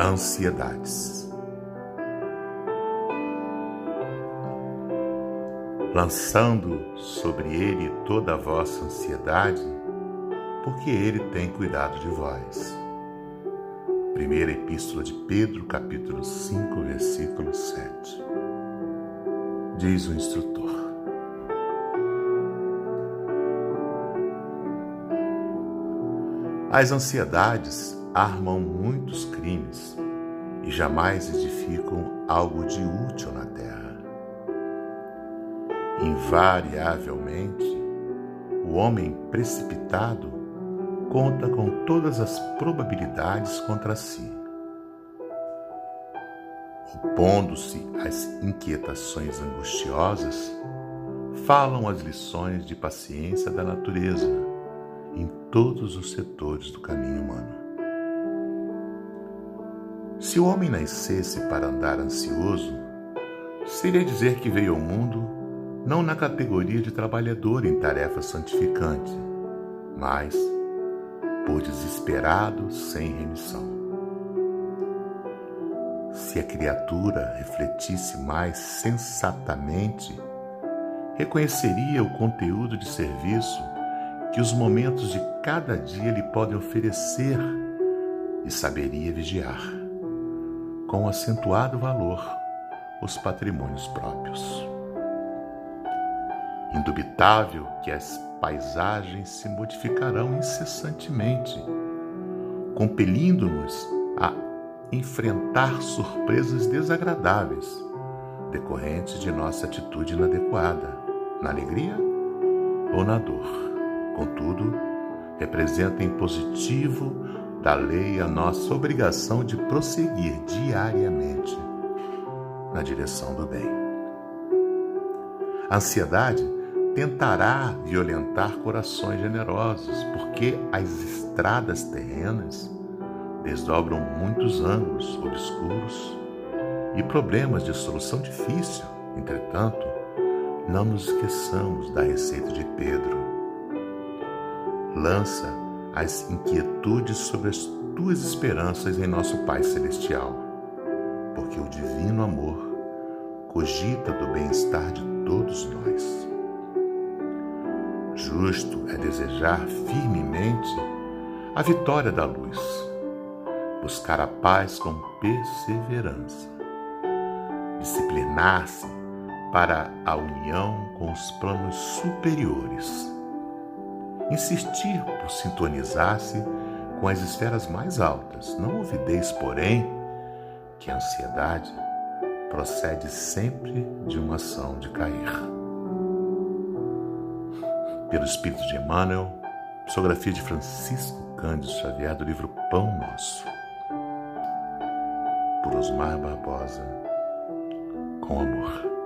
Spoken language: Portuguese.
Ansiedades. Lançando sobre ele toda a vossa ansiedade, porque ele tem cuidado de vós. Primeira Epístola de Pedro, capítulo 5, versículo 7. Diz o instrutor. As ansiedades armam muitos crimes e jamais edificam algo de útil na terra. Invariavelmente, o homem precipitado conta com todas as probabilidades contra si. Opondo-se às inquietações angustiosas, falam as lições de paciência da natureza em todos os setores do caminho humano. Se o homem nascesse para andar ansioso, seria dizer que veio ao mundo não na categoria de trabalhador em tarefa santificante, mas por desesperado sem remissão. Se a criatura refletisse mais sensatamente, reconheceria o conteúdo de serviço que os momentos de cada dia lhe podem oferecer e saberia vigiar, com acentuado valor, os patrimônios próprios. Indubitável que as paisagens se modificarão incessantemente, compelindo-nos a enfrentar surpresas desagradáveis decorrentes de nossa atitude inadequada, na alegria ou na dor. Contudo, representa em positivo da lei a nossa obrigação de prosseguir diariamente na direção do bem. A ansiedade tentará violentar corações generosos, porque as estradas terrenas desdobram muitos ângulos obscuros e problemas de solução difícil. Entretanto, não nos esqueçamos da receita de Pedro. Lança as inquietudes sobre as tuas esperanças em nosso Pai Celestial, porque o divino amor cogita do bem-estar de todos nós. Justo é desejar firmemente a vitória da luz, buscar a paz com perseverança, disciplinar-se para a união com os planos superiores, insistir por sintonizar-se com as esferas mais altas. Não ouvideis, porém, que a ansiedade procede sempre de uma ação de cair pelo Espírito de Emmanuel, psicografia de Francisco Cândido Xavier do livro Pão Nosso, por Osmar Barbosa, com amor.